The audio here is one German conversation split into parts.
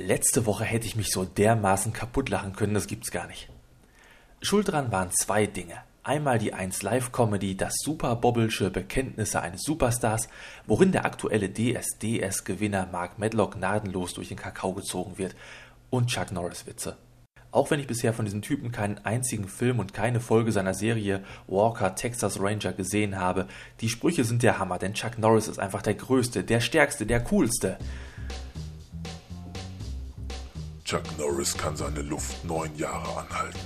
Letzte Woche hätte ich mich so dermaßen kaputt lachen können, das gibt's gar nicht. Schuld dran waren zwei Dinge. Einmal die 1 Live Comedy, das super bobbelsche Bekenntnisse eines Superstars, worin der aktuelle DSDS-Gewinner Mark Medlock gnadenlos durch den Kakao gezogen wird, und Chuck Norris Witze. Auch wenn ich bisher von diesem Typen keinen einzigen Film und keine Folge seiner Serie Walker Texas Ranger gesehen habe, die Sprüche sind der Hammer, denn Chuck Norris ist einfach der Größte, der Stärkste, der Coolste. Chuck Norris kann seine Luft neun Jahre anhalten.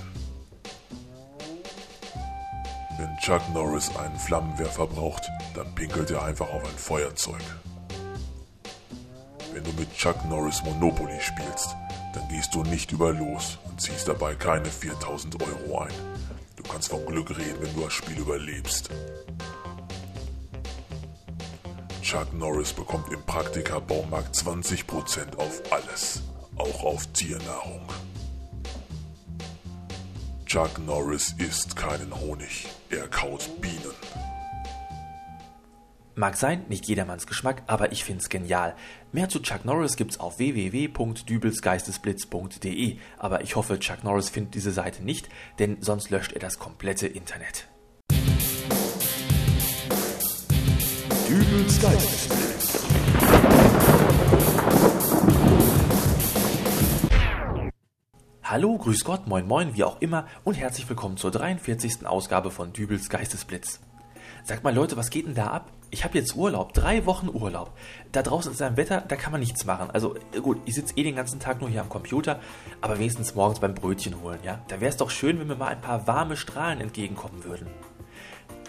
Wenn Chuck Norris einen Flammenwerfer braucht, dann pinkelt er einfach auf ein Feuerzeug. Wenn du mit Chuck Norris Monopoly spielst, dann gehst du nicht über los und ziehst dabei keine 4000 Euro ein. Du kannst von Glück reden, wenn du das Spiel überlebst. Chuck Norris bekommt im Praktika Baumarkt 20% auf alles auch auf Tiernahrung. Chuck Norris isst keinen Honig, er kaut Bienen. Mag sein, nicht jedermanns Geschmack, aber ich find's genial. Mehr zu Chuck Norris gibt's auf www.dübelsgeistesblitz.de, aber ich hoffe, Chuck Norris findet diese Seite nicht, denn sonst löscht er das komplette Internet. Dübels Geistesblitz. Hallo, grüß Gott, moin moin, wie auch immer und herzlich willkommen zur 43. Ausgabe von Dübels Geistesblitz. Sagt mal Leute, was geht denn da ab? Ich habe jetzt Urlaub, drei Wochen Urlaub. Da draußen ist ein Wetter, da kann man nichts machen. Also gut, ich sitze eh den ganzen Tag nur hier am Computer, aber wenigstens morgens beim Brötchen holen, ja? Da wäre es doch schön, wenn mir mal ein paar warme Strahlen entgegenkommen würden.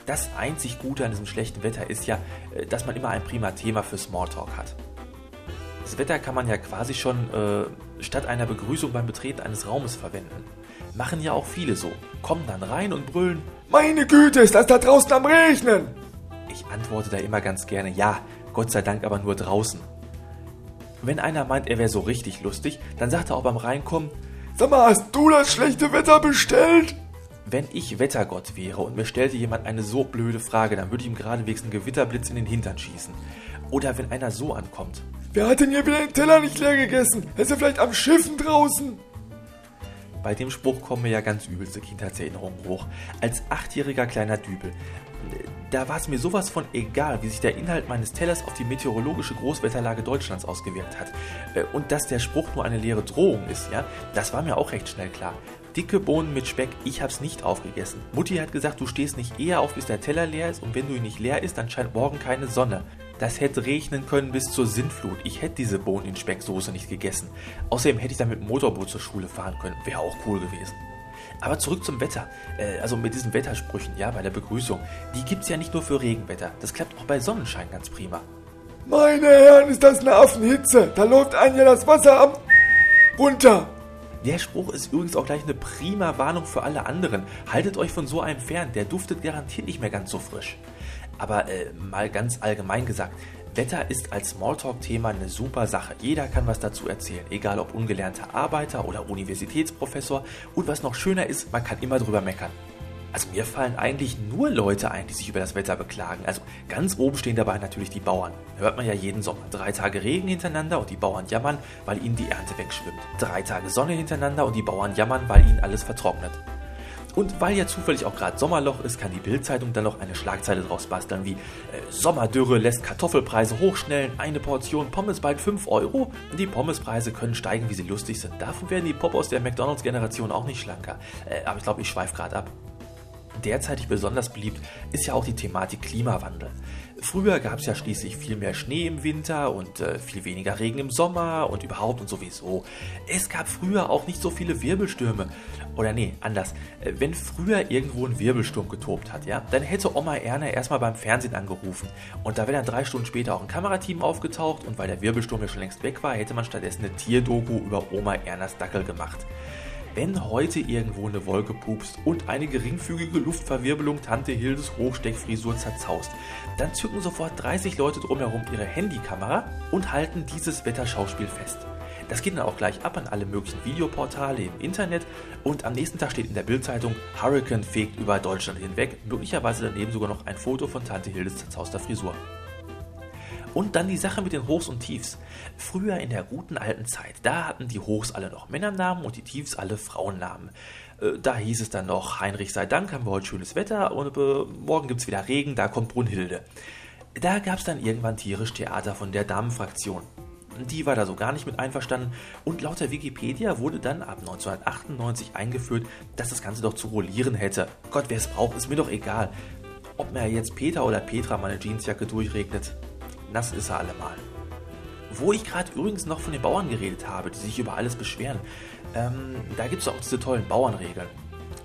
Das einzig Gute an diesem schlechten Wetter ist ja, äh, dass man immer ein prima Thema für Smalltalk hat. Das Wetter kann man ja quasi schon äh, statt einer Begrüßung beim Betreten eines Raumes verwenden. Machen ja auch viele so. Kommen dann rein und brüllen: Meine Güte, ist das da draußen am Regnen? Ich antworte da immer ganz gerne: Ja, Gott sei Dank aber nur draußen. Wenn einer meint, er wäre so richtig lustig, dann sagt er auch beim Reinkommen: Sag mal, hast du das schlechte Wetter bestellt? Wenn ich Wettergott wäre und mir stellte jemand eine so blöde Frage, dann würde ich ihm geradewegs einen Gewitterblitz in den Hintern schießen. Oder wenn einer so ankommt. Wer hat denn hier wieder den Teller nicht leer gegessen? Ist er vielleicht am Schiffen draußen? Bei dem Spruch kommen mir ja ganz übelste Kindheitserinnerungen hoch. Als achtjähriger kleiner Dübel. Da war es mir sowas von egal, wie sich der Inhalt meines Tellers auf die meteorologische Großwetterlage Deutschlands ausgewirkt hat. Äh, und dass der Spruch nur eine leere Drohung ist, ja, das war mir auch recht schnell klar. Dicke Bohnen mit Speck, ich hab's nicht aufgegessen. Mutti hat gesagt, du stehst nicht eher auf, bis der Teller leer ist und wenn du ihn nicht leer isst, dann scheint morgen keine Sonne. Das hätte regnen können bis zur Sintflut. Ich hätte diese Bohnen in Specksoße nicht gegessen. Außerdem hätte ich dann mit dem Motorboot zur Schule fahren können. Wäre auch cool gewesen. Aber zurück zum Wetter. Äh, also mit diesen Wettersprüchen, ja, bei der Begrüßung. Die gibt's ja nicht nur für Regenwetter. Das klappt auch bei Sonnenschein ganz prima. Meine Herren, ist das eine Affenhitze. Da läuft einem ja das Wasser am runter. Der Spruch ist übrigens auch gleich eine prima Warnung für alle anderen. Haltet euch von so einem fern, der duftet garantiert nicht mehr ganz so frisch. Aber äh, mal ganz allgemein gesagt, Wetter ist als Smalltalk-Thema eine super Sache. Jeder kann was dazu erzählen, egal ob ungelernter Arbeiter oder Universitätsprofessor. Und was noch schöner ist, man kann immer drüber meckern. Also mir fallen eigentlich nur Leute ein, die sich über das Wetter beklagen. Also ganz oben stehen dabei natürlich die Bauern. Hört man ja jeden Sommer. Drei Tage Regen hintereinander und die Bauern jammern, weil ihnen die Ernte wegschwimmt. Drei Tage Sonne hintereinander und die Bauern jammern, weil ihnen alles vertrocknet. Und weil ja zufällig auch gerade Sommerloch ist, kann die Bildzeitung dann noch eine Schlagzeile draus basteln wie äh, Sommerdürre lässt Kartoffelpreise hochschnellen, eine Portion Pommes bald 5 Euro. Die Pommespreise können steigen, wie sie lustig sind. Davon werden die Popos der McDonalds-Generation auch nicht schlanker. Äh, aber ich glaube, ich schweife gerade ab. Derzeitig besonders beliebt ist ja auch die Thematik Klimawandel. Früher gab es ja schließlich viel mehr Schnee im Winter und äh, viel weniger Regen im Sommer und überhaupt und sowieso. Es gab früher auch nicht so viele Wirbelstürme. Oder nee, anders. Äh, wenn früher irgendwo ein Wirbelsturm getobt hat, ja, dann hätte Oma Erna erstmal beim Fernsehen angerufen. Und da wäre dann drei Stunden später auch ein Kamerateam aufgetaucht und weil der Wirbelsturm ja schon längst weg war, hätte man stattdessen eine Tierdoku über Oma Ernas Dackel gemacht. Wenn heute irgendwo eine Wolke pupst und eine geringfügige Luftverwirbelung Tante Hildes Hochsteckfrisur zerzaust, dann zücken sofort 30 Leute drumherum ihre Handykamera und halten dieses Wetterschauspiel fest. Das geht dann auch gleich ab an alle möglichen Videoportale im Internet und am nächsten Tag steht in der Bildzeitung Hurricane fegt über Deutschland hinweg, möglicherweise daneben sogar noch ein Foto von Tante Hildes zerzauster Frisur. Und dann die Sache mit den Hochs und Tiefs. Früher in der guten alten Zeit, da hatten die Hochs alle noch Männernamen und die Tiefs alle Frauennamen. Äh, da hieß es dann noch, Heinrich sei Dank, haben wir heute schönes Wetter und äh, morgen gibt's wieder Regen, da kommt Brunhilde. Da gab's dann irgendwann tierisch Theater von der Damenfraktion. Die war da so gar nicht mit einverstanden und laut der Wikipedia wurde dann ab 1998 eingeführt, dass das Ganze doch zu rollieren hätte. Gott, wer es braucht, ist mir doch egal. Ob mir jetzt Peter oder Petra meine Jeansjacke durchregnet, nass ist er allemal. Wo ich gerade übrigens noch von den Bauern geredet habe, die sich über alles beschweren, ähm, da gibt es auch diese tollen Bauernregeln.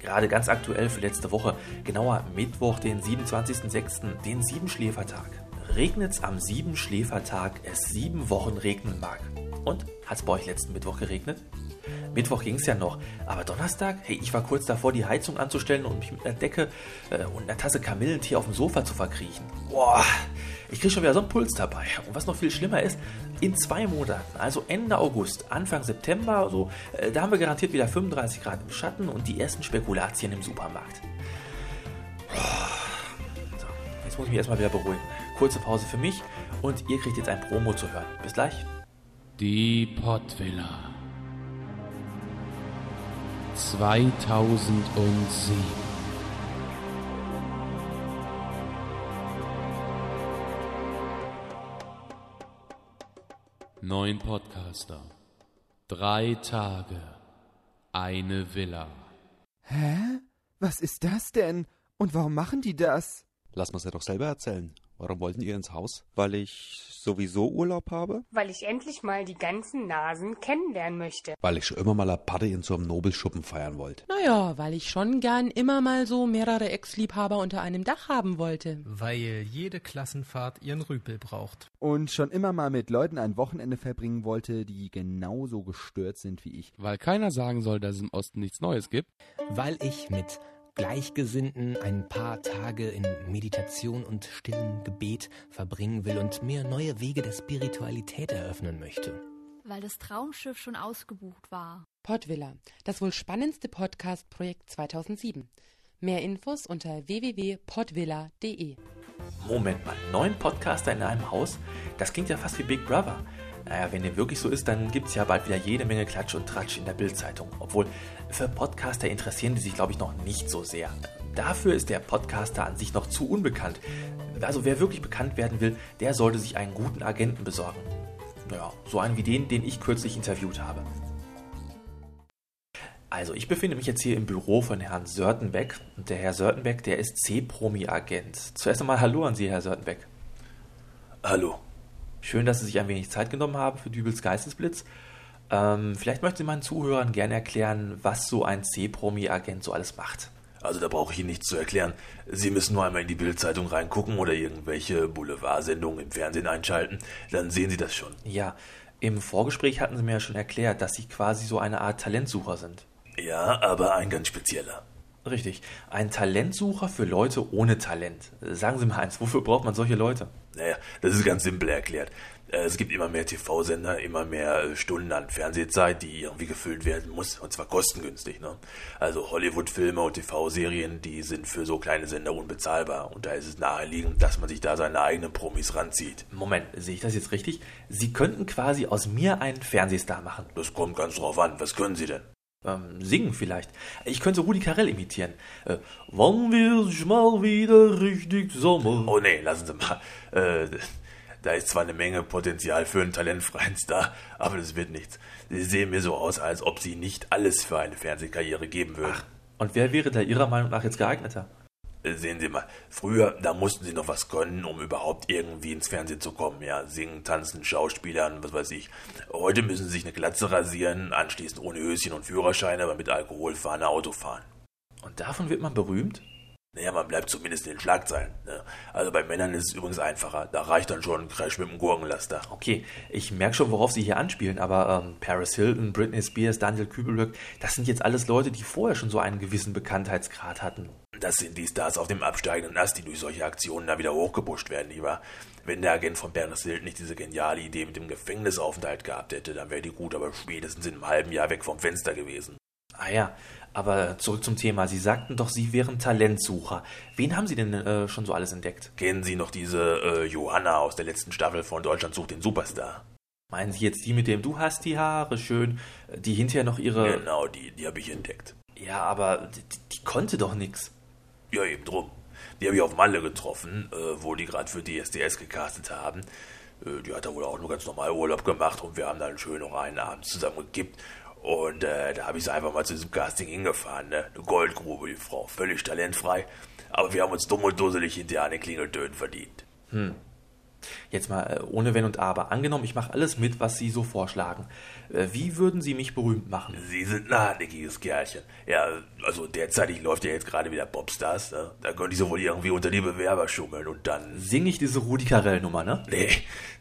Gerade ganz aktuell für letzte Woche, genauer Mittwoch, den 27.06., den Siebenschläfertag. Regnet's am Siebenschläfertag, es sieben Wochen regnen mag. Und hat's bei euch letzten Mittwoch geregnet? Mittwoch ging es ja noch, aber Donnerstag, hey, ich war kurz davor, die Heizung anzustellen und mich mit einer Decke äh, und einer Tasse Kamillentee auf dem Sofa zu verkriechen. Boah, ich kriege schon wieder so einen Puls dabei. Und was noch viel schlimmer ist, in zwei Monaten, also Ende August, Anfang September, so, äh, da haben wir garantiert wieder 35 Grad im Schatten und die ersten Spekulatien im Supermarkt. So, jetzt muss ich mich erstmal wieder beruhigen. Kurze Pause für mich und ihr kriegt jetzt ein Promo zu hören. Bis gleich. Die Pottvilla 2007 Neun Podcaster. Drei Tage. Eine Villa. Hä? Was ist das denn? Und warum machen die das? Lass mal's ja doch selber erzählen. Warum wollten ihr ins Haus? Weil ich sowieso Urlaub habe? Weil ich endlich mal die ganzen Nasen kennenlernen möchte. Weil ich schon immer mal eine Party in so einem Nobelschuppen feiern wollte. Naja, weil ich schon gern immer mal so mehrere Ex-Liebhaber unter einem Dach haben wollte. Weil jede Klassenfahrt ihren Rüpel braucht. Und schon immer mal mit Leuten ein Wochenende verbringen wollte, die genauso gestört sind wie ich. Weil keiner sagen soll, dass es im Osten nichts Neues gibt. Weil ich mit Gleichgesinnten ein paar Tage in Meditation und stillem Gebet verbringen will und mir neue Wege der Spiritualität eröffnen möchte. Weil das Traumschiff schon ausgebucht war. Podvilla, das wohl spannendste Podcast-Projekt 2007. Mehr Infos unter www.podvilla.de. Moment mal, neun Podcaster in einem Haus? Das klingt ja fast wie Big Brother. Naja, wenn dem wirklich so ist, dann gibt es ja bald wieder jede Menge Klatsch und Tratsch in der Bildzeitung. Obwohl, für Podcaster interessieren die sich, glaube ich, noch nicht so sehr. Dafür ist der Podcaster an sich noch zu unbekannt. Also wer wirklich bekannt werden will, der sollte sich einen guten Agenten besorgen. Ja, so einen wie den, den ich kürzlich interviewt habe. Also, ich befinde mich jetzt hier im Büro von Herrn Sörtenbeck. Und der Herr Sörtenbeck, der ist C-Promi-Agent. Zuerst einmal Hallo an Sie, Herr Sörtenbeck. Hallo. Schön, dass Sie sich ein wenig Zeit genommen haben für Dübels Geistesblitz. Ähm, vielleicht möchten Sie meinen Zuhörern gerne erklären, was so ein C-Promi-Agent so alles macht. Also da brauche ich Ihnen nichts zu erklären. Sie müssen nur einmal in die Bildzeitung reingucken oder irgendwelche Boulevardsendungen im Fernsehen einschalten. Dann sehen Sie das schon. Ja, im Vorgespräch hatten Sie mir ja schon erklärt, dass Sie quasi so eine Art Talentsucher sind. Ja, aber ein ganz spezieller. Richtig. Ein Talentsucher für Leute ohne Talent. Sagen Sie mal eins, wofür braucht man solche Leute? Naja, das ist ganz simpel erklärt. Äh, Es gibt immer mehr TV-Sender, immer mehr äh, Stunden an Fernsehzeit, die irgendwie gefüllt werden muss, und zwar kostengünstig. Ne? Also Hollywood-Filme und TV-Serien, die sind für so kleine Sender unbezahlbar. Und da ist es naheliegend, dass man sich da seine eigenen Promis ranzieht. Moment, sehe ich das jetzt richtig? Sie könnten quasi aus mir einen Fernsehstar machen. Das kommt ganz drauf an. Was können Sie denn? Ähm, singen vielleicht. Ich könnte Rudi Carell imitieren. Äh, Wann wird mal wieder richtig Sommer? Oh nee, lassen Sie mal. Äh, da ist zwar eine Menge Potenzial für einen talentfreien Star, aber das wird nichts. Sie sehen mir so aus, als ob Sie nicht alles für eine Fernsehkarriere geben würden. Ach, und wer wäre da Ihrer Meinung nach jetzt geeigneter? Sehen Sie mal, früher, da mussten Sie noch was können, um überhaupt irgendwie ins Fernsehen zu kommen. Ja, singen, tanzen, Schauspielern, was weiß ich. Heute müssen Sie sich eine Glatze rasieren, anschließend ohne Höschen und Führerschein, aber mit Alkohol fahren, Auto fahren. Und davon wird man berühmt? Naja, man bleibt zumindest in den Schlagzeilen. Ne? Also bei Männern ist es übrigens einfacher. Da reicht dann schon ein Crash mit dem Gurkenlaster. Okay, ich merke schon, worauf Sie hier anspielen, aber ähm, Paris Hilton, Britney Spears, Daniel Kübelberg, das sind jetzt alles Leute, die vorher schon so einen gewissen Bekanntheitsgrad hatten. Das sind die Stars auf dem absteigenden Ast, die durch solche Aktionen da wieder hochgepusht werden, wahr? Wenn der Agent von Paris Hilton nicht diese geniale Idee mit dem Gefängnisaufenthalt gehabt hätte, dann wäre die gut, aber spätestens in einem halben Jahr weg vom Fenster gewesen. Ah ja, aber zurück zum Thema. Sie sagten doch, Sie wären Talentsucher. Wen haben Sie denn äh, schon so alles entdeckt? Kennen Sie noch diese äh, Johanna aus der letzten Staffel von Deutschland sucht den Superstar? Meinen Sie jetzt die, mit dem du hast die Haare schön, die hinterher noch ihre... Genau, die, die habe ich entdeckt. Ja, aber die, die konnte doch nix. Ja, eben drum. Die habe ich auf Malle getroffen, äh, wo die gerade für DSDS gecastet haben. Äh, die hat da wohl auch nur ganz normal Urlaub gemacht und wir haben dann schön noch einen Abend zusammen gekippt. Und äh, da habe ich sie einfach mal zu diesem Casting hingefahren. Ne? Eine Goldgrube, die Frau, völlig talentfrei. Aber wir haben uns dumm und dusselig hinterher den Klingeltönen verdient. Hm. Jetzt mal äh, ohne Wenn und Aber. Angenommen, ich mache alles mit, was Sie so vorschlagen. Äh, wie würden Sie mich berühmt machen? Sie sind ein hartnäckiges Kerlchen. Ja, also derzeitig läuft ja jetzt gerade wieder Popstars. Ne? Da könnte ich so wohl irgendwie unter die Bewerber schummeln und dann... Singe ich diese Rudi Carell-Nummer, ne? Nee,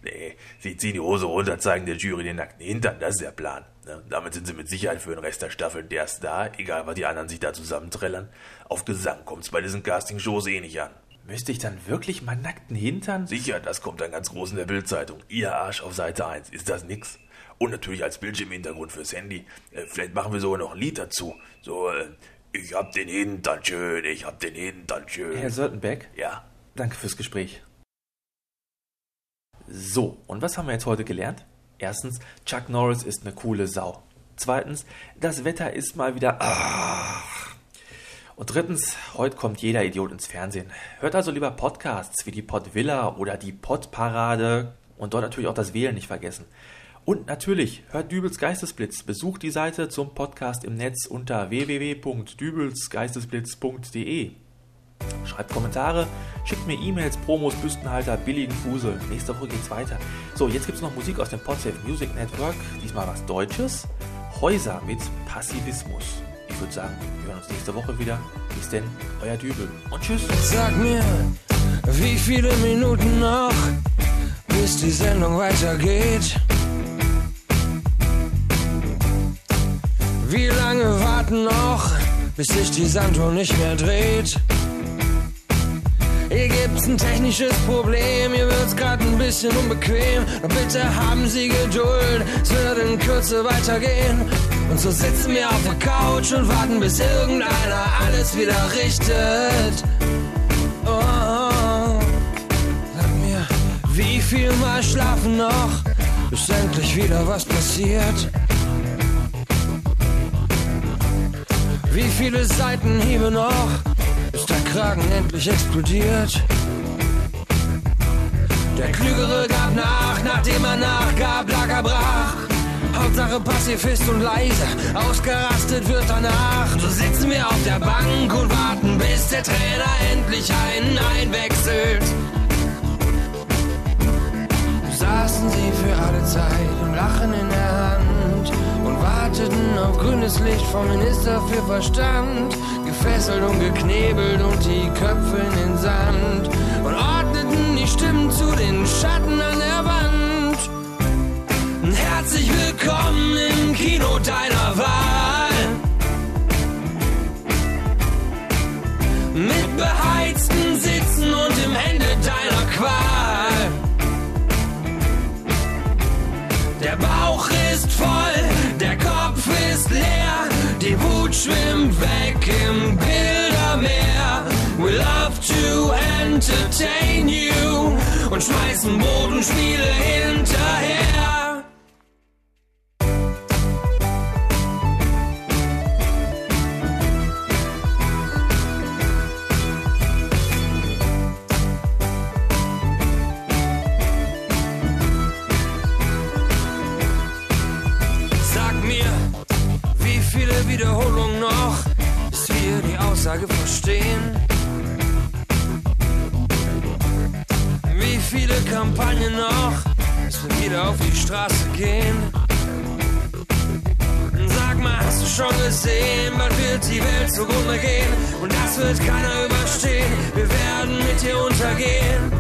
nee. Sie ziehen die Hose runter, zeigen der Jury den nackten Hintern. Das ist der Plan. Ne? Damit sind sie mit Sicherheit für den Rest der Staffel der Star, egal was die anderen sich da zusammenträllern. Auf Gesang kommt's bei diesen Castingshows eh nicht an. Müsste ich dann wirklich meinen nackten Hintern? Sicher, das kommt dann ganz groß in der Bildzeitung. Ihr Arsch auf Seite 1. Ist das nix? Und natürlich als Bildschirmhintergrund fürs Handy. Äh, vielleicht machen wir sogar noch ein Lied dazu. So, äh, ich hab den Hintern schön, ich hab den Hintern schön. Herr Sörtenbeck? Ja. Danke fürs Gespräch. So, und was haben wir jetzt heute gelernt? Erstens, Chuck Norris ist eine coole Sau. Zweitens, das Wetter ist mal wieder. Ach. Und drittens, heute kommt jeder Idiot ins Fernsehen. Hört also lieber Podcasts wie die Podvilla oder die Podparade und dort natürlich auch das Wählen nicht vergessen. Und natürlich, hört Dübels Geistesblitz. Besucht die Seite zum Podcast im Netz unter www.dübelsgeistesblitz.de. Schreibt Kommentare, schickt mir E-Mails, Promos, Büstenhalter, billigen Fusel. Nächste Woche geht's weiter. So, jetzt gibt's noch Musik aus dem Podsafe Music Network. Diesmal was Deutsches. Häuser mit Passivismus. Ich würde sagen, wir hören uns nächste Woche wieder. Bis denn, euer Dübel. Und tschüss. Sag mir, wie viele Minuten noch, bis die Sendung weitergeht? Wie lange warten noch, bis sich die Sanduhr nicht mehr dreht? Hier gibt's ein technisches Problem, hier wird's grad ein bisschen unbequem. Doch bitte haben Sie Geduld, es wird in Kürze weitergehen. Und so sitzen wir auf der Couch und warten, bis irgendeiner alles wieder richtet. Oh, sag mir, wie viel Mal schlafen noch, bis endlich wieder was passiert? Wie viele Seitenhiebe noch, bis der Kragen endlich explodiert? Der Klügere gab nach, nachdem er nachgab, lag er brach. Hauptsache Pazifist und leise, ausgerastet wird danach. So sitzen wir auf der Bank und warten, bis der Trainer endlich einen einwechselt. Saßen sie für alle Zeit und Lachen in der Hand und warteten auf grünes Licht vom Minister für Verstand. Gefesselt und geknebelt und die Köpfe in den Sand und ordneten die Stimmen zu den Schatten an der Wand. Herzlich willkommen im Kino deiner Wahl. Mit beheizten Sitzen und im Ende deiner Qual. Der Bauch ist voll, der Kopf ist leer, die Wut schwimmt weg im Bildermeer. We love to entertain you und schmeißen Bodenspiele hinterher. Aussage verstehen? Wie viele Kampagnen noch, bis wir wieder auf die Straße gehen? Sag mal, hast du schon gesehen, bald wird die Welt zugrunde gehen und das wird keiner überstehen. Wir werden mit dir untergehen.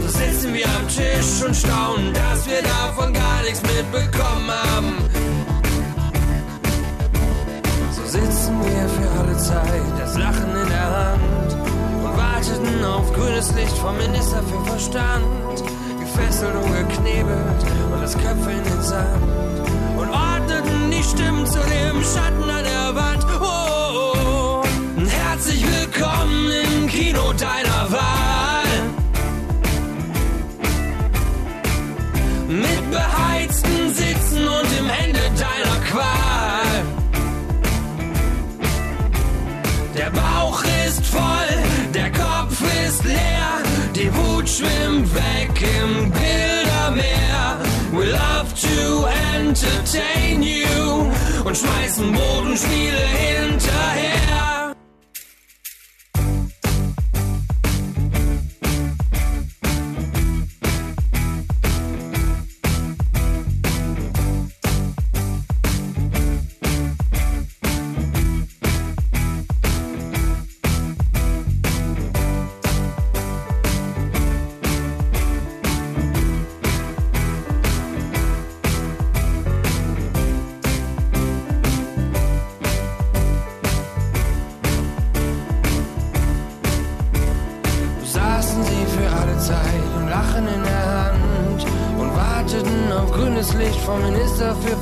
So sitzen wir am Tisch und staunen, dass wir davon gar nichts mitbekommen haben. Sitzen wir für alle Zeit, das Lachen in der Hand. Und warteten auf grünes Licht vom Minister für Verstand. Gefesselt und geknebelt und das Köpfe in den Sand. Und ordneten die Stimmen zu dem Schatten an der Wand entertain you und schmeißen Bodenspiele hinterher.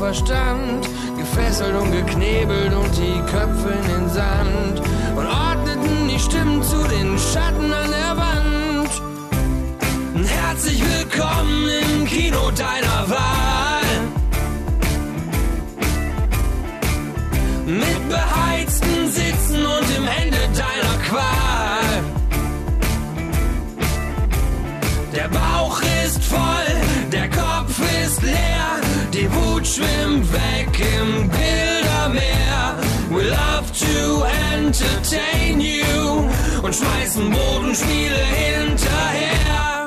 Verstand, gefesselt und geknebelt und die Köpfe in den Sand und ordneten die Stimmen zu den Schatten an der Wand. Herzlich willkommen im Kino deiner Wahl. Mit beheizten Sitzen und im Ende deiner Qual. Der Bauch ist voll, der Kopf ist leer, schwimmt weg im Bildermeer. We love to entertain you und schmeißen Bodenspiele hinterher.